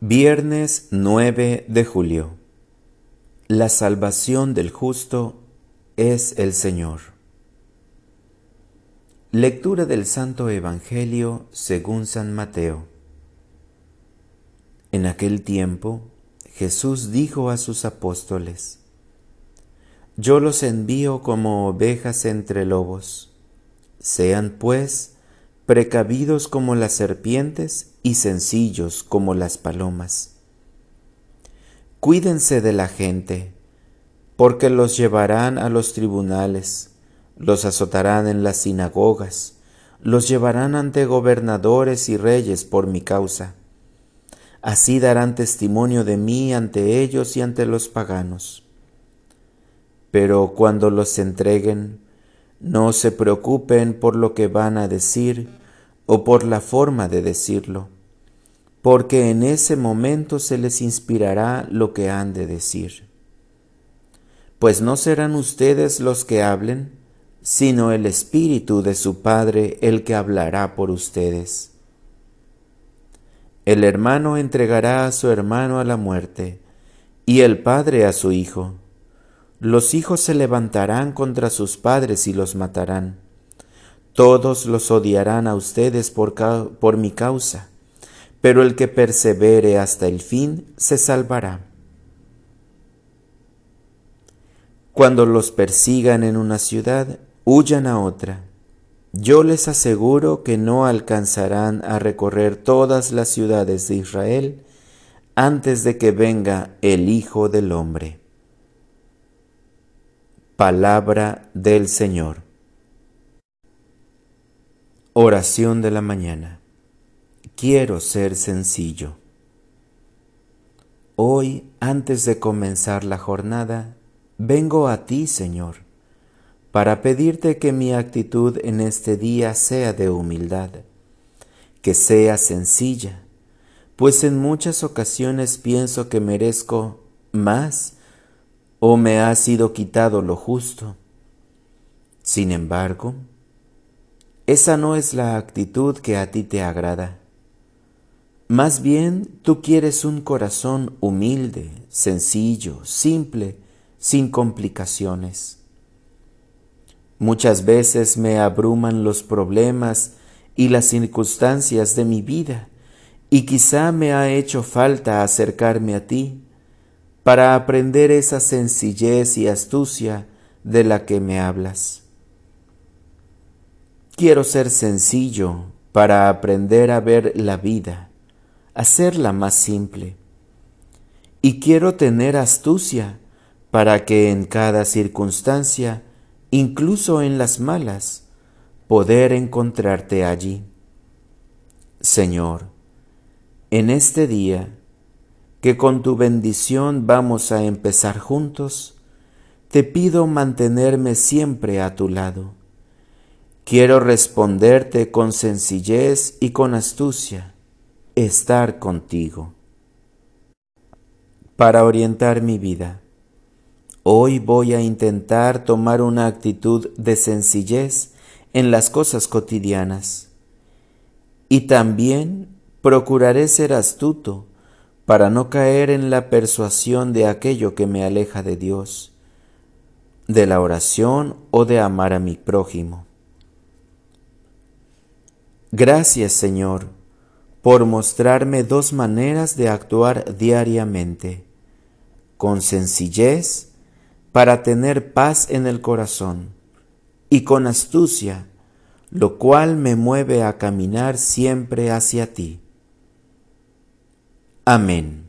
Viernes 9 de julio. La salvación del justo es el Señor. Lectura del Santo Evangelio según San Mateo. En aquel tiempo Jesús dijo a sus apóstoles, Yo los envío como ovejas entre lobos. Sean pues precavidos como las serpientes y sencillos como las palomas. Cuídense de la gente, porque los llevarán a los tribunales, los azotarán en las sinagogas, los llevarán ante gobernadores y reyes por mi causa. Así darán testimonio de mí ante ellos y ante los paganos. Pero cuando los entreguen, no se preocupen por lo que van a decir o por la forma de decirlo, porque en ese momento se les inspirará lo que han de decir. Pues no serán ustedes los que hablen, sino el Espíritu de su Padre el que hablará por ustedes. El hermano entregará a su hermano a la muerte, y el Padre a su Hijo los hijos se levantarán contra sus padres y los matarán. Todos los odiarán a ustedes por, mi causa, pero el que persevere hasta el fin se salvará. Cuando los persigan en una ciudad, huyan a otra. Yo les aseguro que no alcanzarán a recorrer todas las ciudades de Israel antes de que venga el Hijo del Hombre. Palabra del Señor. Oración de la mañana. Quiero ser sencillo. Hoy, antes de comenzar la jornada, vengo a ti, Señor, para pedirte que mi actitud en este día sea de humildad, que sea sencilla, pues en muchas ocasiones pienso que merezco más o me ha sido quitado lo justo. Sin embargo, esa no es la actitud que a ti te agrada. Más bien tú quieres un corazón humilde, sencillo, simple, sin complicaciones. Muchas veces me abruman los problemas y las circunstancias de mi vida, y quizá me ha hecho falta acercarme a ti para aprender esa sencillez y astucia de la que me hablas. Quiero ser sencillo para aprender a ver la vida, hacerla más simple. Y quiero tener astucia para que en cada circunstancia, incluso en las malas, poder encontrarte allí. Señor, en este día, que con tu bendición vamos a empezar juntos, te pido mantenerme siempre a tu lado. Quiero responderte con sencillez y con astucia, estar contigo. Para orientar mi vida, hoy voy a intentar tomar una actitud de sencillez en las cosas cotidianas y también procuraré ser astuto para no caer en la persuasión de aquello que me aleja de Dios, de la oración o de amar a mi prójimo. Gracias Señor por mostrarme dos maneras de actuar diariamente, con sencillez para tener paz en el corazón y con astucia, lo cual me mueve a caminar siempre hacia ti. Amén.